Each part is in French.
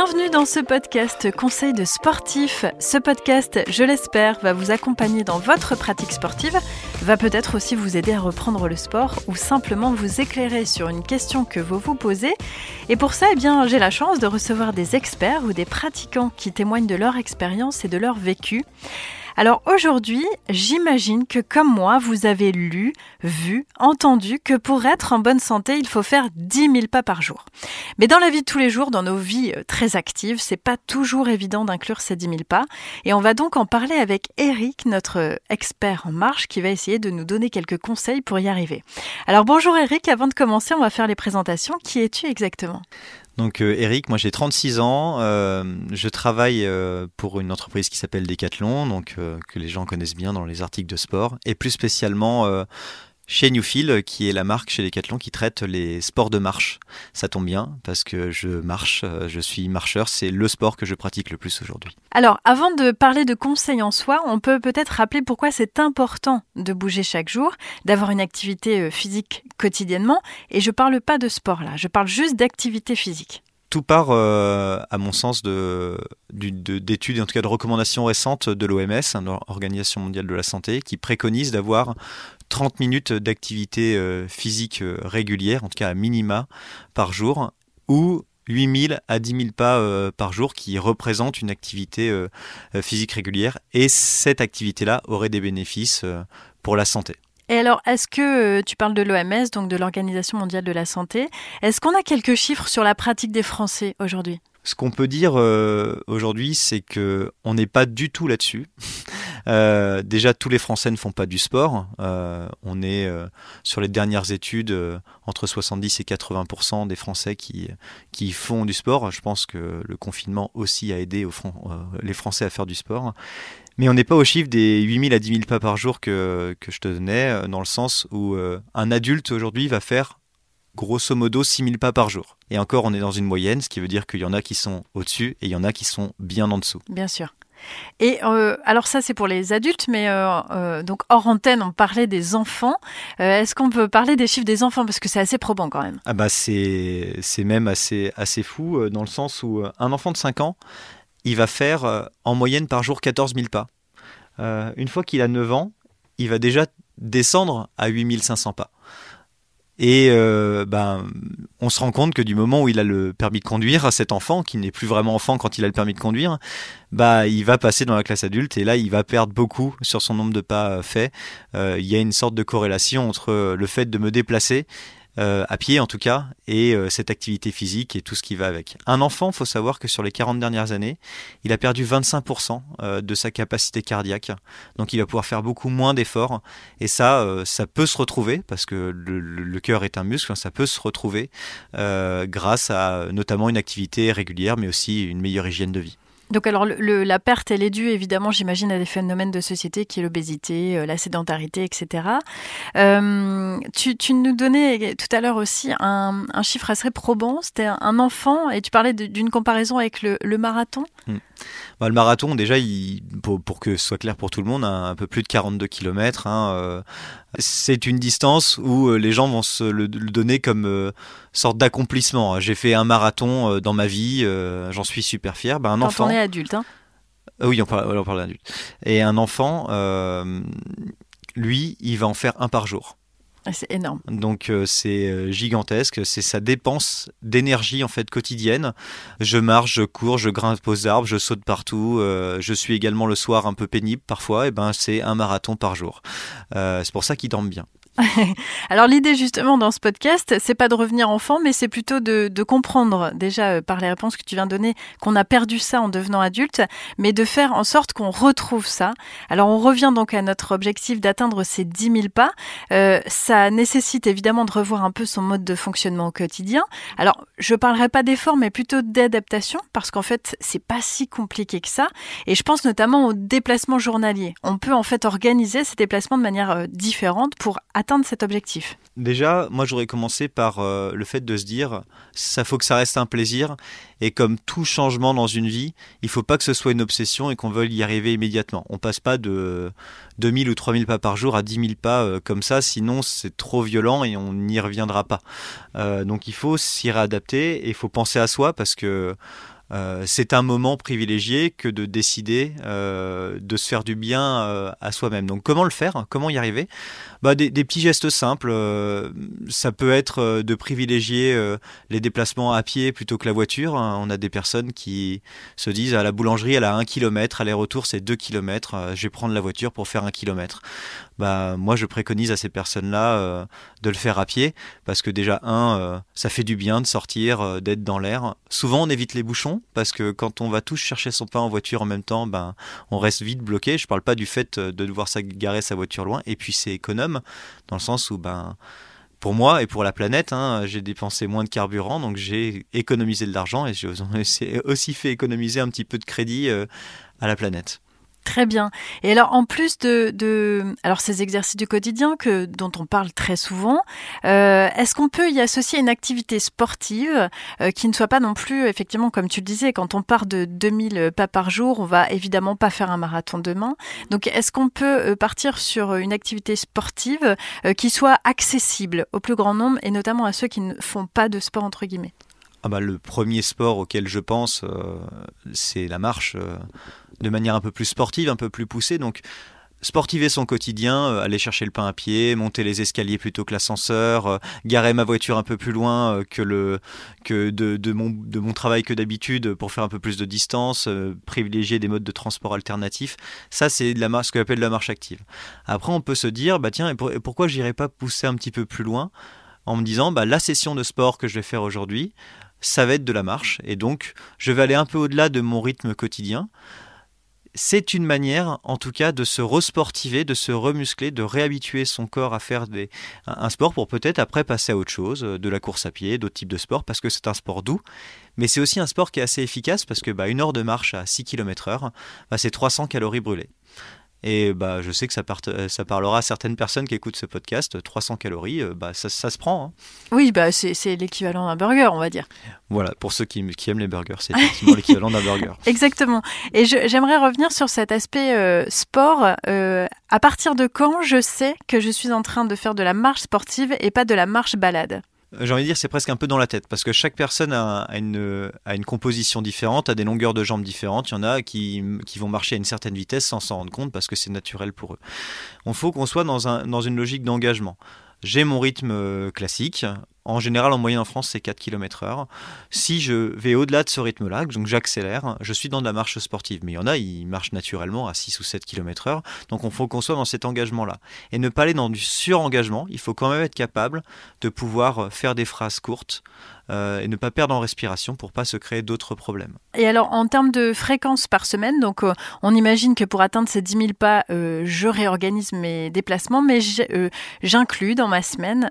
Bienvenue dans ce podcast Conseil de sportif. Ce podcast, je l'espère, va vous accompagner dans votre pratique sportive, va peut-être aussi vous aider à reprendre le sport ou simplement vous éclairer sur une question que vous vous posez. Et pour ça, eh bien, j'ai la chance de recevoir des experts ou des pratiquants qui témoignent de leur expérience et de leur vécu. Alors aujourd'hui, j'imagine que comme moi, vous avez lu, vu, entendu que pour être en bonne santé, il faut faire 10 000 pas par jour. Mais dans la vie de tous les jours, dans nos vies euh, très actives, c'est pas toujours évident d'inclure ces 10 000 pas. Et on va donc en parler avec Eric, notre euh, expert en marche, qui va essayer de nous donner quelques conseils pour y arriver. Alors bonjour Eric, avant de commencer, on va faire les présentations. Qui es-tu exactement? Donc euh, Eric, moi j'ai 36 ans, euh, je travaille euh, pour une entreprise qui s'appelle Decathlon, donc que les gens connaissent bien dans les articles de sport, et plus spécialement chez Newfield, qui est la marque chez Decathlon qui traite les sports de marche. Ça tombe bien parce que je marche, euh, je suis marcheur, c'est le sport que je pratique le plus aujourd'hui. Alors, avant de parler de conseils en soi, on peut peut-être rappeler pourquoi c'est important de bouger chaque jour, d'avoir une activité euh, physique quotidiennement. Et je parle pas de sport là, je parle juste d'activité physique tout part, euh, à mon sens, d'études et en tout cas de recommandations récentes de l'OMS, l'Organisation mondiale de la santé, qui préconise d'avoir 30 minutes d'activité euh, physique euh, régulière, en tout cas à minima par jour, ou 8000 à 10 000 pas par jour qui représentent une activité physique régulière. Et cette activité-là aurait des bénéfices pour la santé. Et alors, est-ce que tu parles de l'OMS, donc de l'Organisation mondiale de la santé, est-ce qu'on a quelques chiffres sur la pratique des Français aujourd'hui? Ce qu'on peut dire aujourd'hui, c'est que on n'est pas du tout là-dessus. Euh, déjà, tous les Français ne font pas du sport. Euh, on est euh, sur les dernières études entre 70 et 80% des Français qui font du sport. Je pense que le confinement aussi a aidé les Français à faire du sport. Mais on n'est pas au chiffre des 8000 à 10 000 pas par jour que, que je te donnais, dans le sens où un adulte aujourd'hui va faire grosso modo 6000 pas par jour. Et encore, on est dans une moyenne, ce qui veut dire qu'il y en a qui sont au-dessus et il y en a qui sont bien en dessous. Bien sûr. Et euh, alors ça c'est pour les adultes, mais euh, euh, donc hors antenne on parlait des enfants. Est-ce qu'on peut parler des chiffres des enfants? Parce que c'est assez probant quand même Ah bah c'est c'est même assez assez fou dans le sens où un enfant de 5 ans il va faire en moyenne par jour 14 000 pas. une fois qu'il a 9 ans, il va déjà descendre à 8500 pas. Et euh, ben, on se rend compte que du moment où il a le permis de conduire, cet enfant, qui n'est plus vraiment enfant quand il a le permis de conduire, bah, il va passer dans la classe adulte et là, il va perdre beaucoup sur son nombre de pas faits. Euh, il y a une sorte de corrélation entre le fait de me déplacer euh, à pied en tout cas, et euh, cette activité physique et tout ce qui va avec. Un enfant, faut savoir que sur les 40 dernières années, il a perdu 25% euh, de sa capacité cardiaque, donc il va pouvoir faire beaucoup moins d'efforts, et ça, ça peut se retrouver, parce que le, le cœur est un muscle, hein, ça peut se retrouver grâce à notamment une activité régulière, mais aussi une meilleure hygiène de vie. Donc alors la perte, elle est due évidemment, j'imagine, à des phénomènes de société qui est l'obésité, euh, la sédentarité, etc. Euh, tu, nous donnais tout à l'heure aussi un, chiffre assez probant, c'était un enfant, et tu parlais d'une comparaison avec le, marathon. Hmm. Bah, le marathon, déjà, pour, que ce soit clair pour tout le monde, un, peu plus de 42 km. Hein, euh, c'est une distance où les gens vont se le, donner comme sorte d'accomplissement. J'ai fait un marathon dans ma vie, j'en suis super fier. Bah, un enfant, adulte. Hein. Oui, on parle, on parle d'adulte. Et un enfant, euh, lui, il va en faire un par jour. Ah, c'est énorme. Donc euh, c'est euh, gigantesque, c'est sa dépense d'énergie en fait quotidienne. Je marche, je cours, je grimpe aux arbres, je saute partout. je suis également le soir un peu pénible parfois. Et ben c'est un marathon par jour. c'est pour ça qu'il dorme bien. Alors l'idée justement dans ce podcast, c'est pas de revenir enfant, mais c'est plutôt de, comprendre déjà euh, par les réponses que tu viens de donner qu'on a perdu ça en devenant adulte, mais de faire en sorte qu'on retrouve ça. Alors on revient donc à notre objectif d'atteindre ces 10 000 pas. Euh, ça nécessite évidemment de revoir un peu son mode de fonctionnement au quotidien. Alors je parlerai pas d'effort, mais plutôt d'adaptation, parce qu'en fait c'est pas si compliqué que ça. Et je pense notamment aux déplacements journaliers. On peut en fait organiser ces déplacements de manière euh, différente pour atteindre cet objectif Déjà, moi j'aurais commencé par euh, le fait de se dire, ça faut que ça reste un plaisir, et comme tout changement dans une vie, il faut pas que ce soit une obsession et qu'on veuille y arriver immédiatement. On passe pas de 2000 ou 3000 pas par jour à 10 000 pas euh, comme ça, sinon c'est trop violent et on n'y reviendra pas. Euh, donc il faut s'y réadapter et il faut penser à soi parce que euh, c'est un moment privilégié que de décider euh, de se faire du bien euh, à soi-même. Donc comment le faire? Comment y arriver? Bah, des, petits gestes simples. ça peut être de privilégier les déplacements à pied plutôt que la voiture. Hein. On a des personnes qui se disent à la boulangerie, elle a un kilomètre, aller-retour c'est deux kilomètres. je vais prendre la voiture pour faire un kilomètre. Bah, moi je préconise à ces personnes-là de le faire à pied parce que déjà un, ça fait du bien de sortir, d'être dans l'air. Souvent on évite les bouchons parce que quand on va tous chercher son pain en voiture en même temps, ben, on reste vite bloqué. Je parle pas du fait de devoir garer sa voiture loin, et puis c'est économe, dans le sens où, ben, pour moi et pour la planète, hein, j'ai dépensé moins de carburant, donc j'ai économisé de l'argent et j'ai aussi fait économiser un petit peu de crédit euh, à la planète. Très bien. Et alors, en plus de, alors ces exercices du quotidien que dont on parle très souvent, euh, est-ce qu'on peut y associer une activité sportive euh, qui ne soit pas non plus, effectivement, comme tu le disais, quand on part de 2000 pas par jour, on va évidemment pas faire un marathon demain. Donc, est-ce qu'on peut euh, partir sur une activité sportive qui soit accessible au plus grand nombre et notamment à ceux qui ne font pas de sport entre guillemets? Ah bah, le premier sport auquel je pense, c'est la marche de manière un peu plus sportive, un peu plus poussée. Donc, sportiver son quotidien, euh, aller chercher le pain à pied, monter les escaliers plutôt que l'ascenseur, euh, garer ma voiture un peu plus loin euh, que, le, que de, mon, de mon travail que d'habitude pour faire un peu plus de distance, privilégier des modes de transport alternatifs. Ça, c'est la marche, ce qu'on appelle la marche active. Après, on peut se dire, bah tiens, et, pour, pourquoi j'irais pas pousser un petit peu plus loin en me disant, bah, la session de sport que je vais faire aujourd'hui, ça va être de la marche. Et donc, je vais aller un peu au-delà de mon rythme quotidien c'est une manière, en tout cas, de se resportiver, de se remuscler, de réhabituer son corps à faire des, un sport pour peut-être après passer à autre chose, euh, de la course à pied, d'autres types de sports, parce que c'est un sport doux. Mais c'est aussi un sport qui est assez efficace parce que bah, une heure de marche à 6 km/h, bah, c'est 300 calories brûlées. Et bah, je sais que ça, euh, ça parlera à certaines personnes qui écoutent ce podcast. 300 calories, euh, bah, ça, se prend. Hein. Oui, bah, c'est l'équivalent d'un burger, on va dire. Voilà, pour ceux qui, qui aiment les burgers, c'est effectivement l'équivalent d'un burger. Exactement. Et j'aimerais revenir sur cet aspect euh, sport. à partir de quand je sais que je suis en train de faire de la marche sportive et pas de la marche balade? J'ai envie de dire, c'est presque un peu dans la tête, parce que chaque personne a, une, composition différente, a des longueurs de jambes différentes. Il y en a qui, vont marcher à une certaine vitesse sans s'en rendre compte, parce que c'est naturel pour eux. Il faut qu'on soit dans une logique d'engagement. J'ai mon rythme euh, classique. En général, en moyenne en France, c'est 4 km heure. Si je vais au-delà de ce rythme-là, donc j'accélère, je suis dans de la marche sportive. Mais il y en a, ils marchent naturellement à 6 ou 7 km heure. Donc il faut qu'on soit dans cet engagement-là. Et ne pas aller dans du surengagement. Il faut quand même être capable de pouvoir faire des phrases courtes, euh, et ne pas perdre en respiration pour pas se créer d'autres problèmes. Et alors en termes de fréquence par semaine, donc euh, on imagine que pour atteindre ces 10 000 pas, euh, je réorganise mes déplacements, mais j'inclus dans ma semaine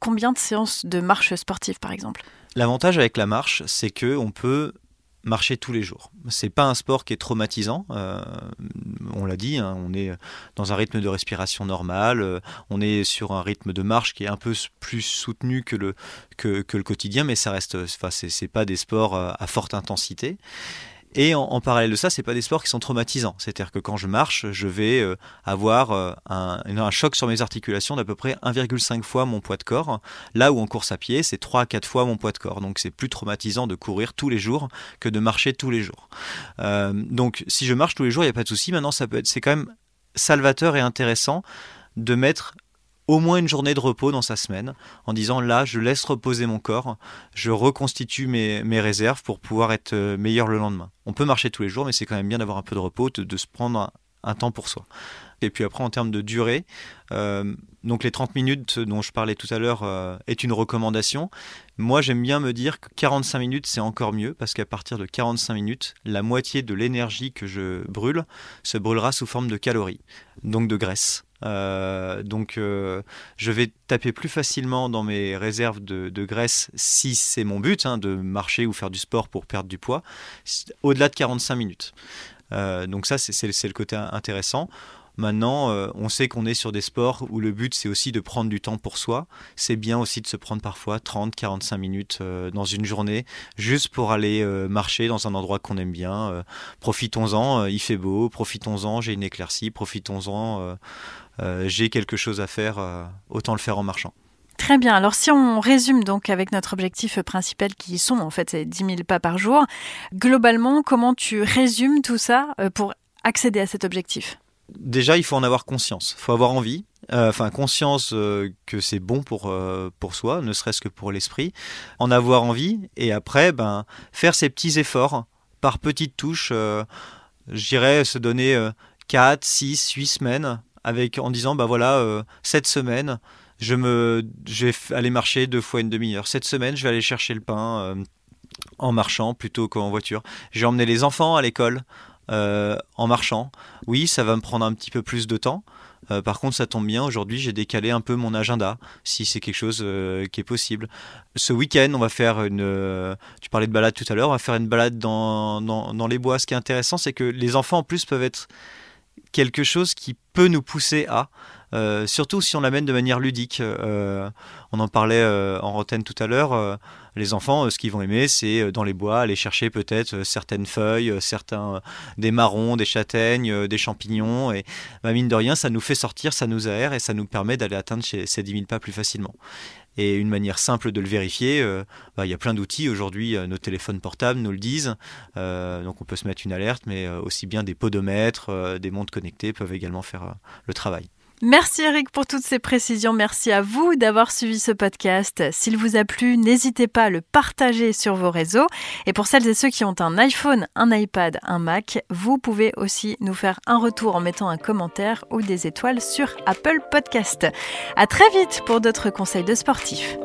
combien de séances de marche sportive par exemple L'avantage avec la marche, c'est que on peut marcher tous les jours. C'est pas un sport qui est traumatisant. Euh, on l'a dit, hein, on est dans un rythme de respiration normal. Euh, on est sur un rythme de marche qui est un peu plus soutenu que le que, le quotidien, mais ça reste. Enfin, c'est pas des sports euh, à forte intensité. Et en, parallèle de ça, c'est pas des sports qui sont traumatisants. C'est-à-dire que quand je marche, je vais euh, avoir euh, un, choc sur mes articulations d'à peu près 1,5 fois mon poids de corps. Là où en course à pied, c'est 3 à 4 fois mon poids de corps. Donc c'est plus traumatisant de courir tous les jours que de marcher tous les jours. Euh, donc si je marche tous les jours, il n'y a pas de souci. Maintenant, ça peut être, c'est quand même salvateur et intéressant de mettre au moins une journée de repos dans sa semaine, en disant là, je laisse reposer mon corps, je reconstitue mes, réserves pour pouvoir être euh, meilleur le lendemain. On peut marcher tous les jours, mais c'est quand même bien d'avoir un peu de repos, de, se prendre un, temps pour soi. Et puis après, en termes de durée, euh, donc les 30 minutes dont je parlais tout à l'heure euh, est une recommandation. Moi, j'aime bien me dire que 45 minutes, c'est encore mieux, parce qu'à partir de 45 minutes, la moitié de l'énergie que je brûle se brûlera sous forme de calories, donc de graisse. Euh, donc euh, je vais taper plus facilement dans mes réserves de, graisse si c'est mon but, hein, de marcher ou faire du sport pour perdre du poids, au-delà de 45 minutes. Euh, donc ça, c'est le côté intéressant. Maintenant, on sait qu'on est sur des sports où le but c'est aussi de prendre du temps pour soi. C'est bien aussi de se prendre parfois 30-45 minutes dans une journée juste pour aller marcher dans un endroit qu'on aime bien. profitons-en, il fait beau, profitons-en, j'ai une éclaircie, profitons-en. Euh, j'ai quelque chose à faire, euh, autant le faire en marchant. Très bien. Alors si on résume donc avec notre objectif principal qui sont en fait ces 10 000 pas par jour, globalement, comment tu résumes tout ça euh, pour accéder à cet objectif? Déjà, il faut en avoir conscience. Il faut avoir envie. Euh, enfin, conscience euh, que c'est bon pour, pour soi, ne serait-ce que pour l'esprit. En avoir envie. Et après, ben, faire ces petits efforts par petites touches. je dirais se donner 4, 6, 8 semaines avec, en disant, ben voilà, cette semaine, je, me, je vais aller marcher deux fois une demi-heure. Cette semaine, je vais aller chercher le pain euh, en marchant plutôt qu'en voiture. J'ai emmené les enfants à l'école euh, en marchant. Oui, ça va me prendre un petit peu plus de temps. Euh, par contre, ça tombe bien, aujourd'hui j'ai décalé un peu mon agenda, si c'est quelque chose qui est possible. Ce week-end, on va faire une... tu parlais de balade tout à l'heure, on va faire une balade dans, dans les bois. Ce qui est intéressant, c'est que les enfants en plus peuvent être quelque chose qui peut nous pousser à... Euh, surtout si on l'amène de manière ludique. Euh, on en parlait euh, en rotaine tout à l'heure. les enfants, ce qu'ils vont aimer, c'est dans les bois aller chercher peut-être certaines feuilles, certains des marrons, des châtaignes, des champignons. Et bah, mine de rien, ça nous fait sortir, ça nous aère et ça nous permet d'aller atteindre ces, ces 10 000 pas plus facilement. Et une manière simple de le vérifier, bah, il y a plein d'outils aujourd'hui, nos téléphones portables nous le disent, donc on peut se mettre une alerte, mais aussi bien des podomètres, des montres connectées peuvent également faire le travail. Merci Eric pour toutes ces précisions. Merci à vous d'avoir suivi ce podcast. S'il vous a plu, n'hésitez pas à le partager sur vos réseaux. Et pour celles et ceux qui ont un iPhone, un iPad, un Mac, vous pouvez aussi nous faire un retour en mettant un commentaire ou des étoiles sur Apple Podcast. À très vite pour d'autres conseils de sportifs.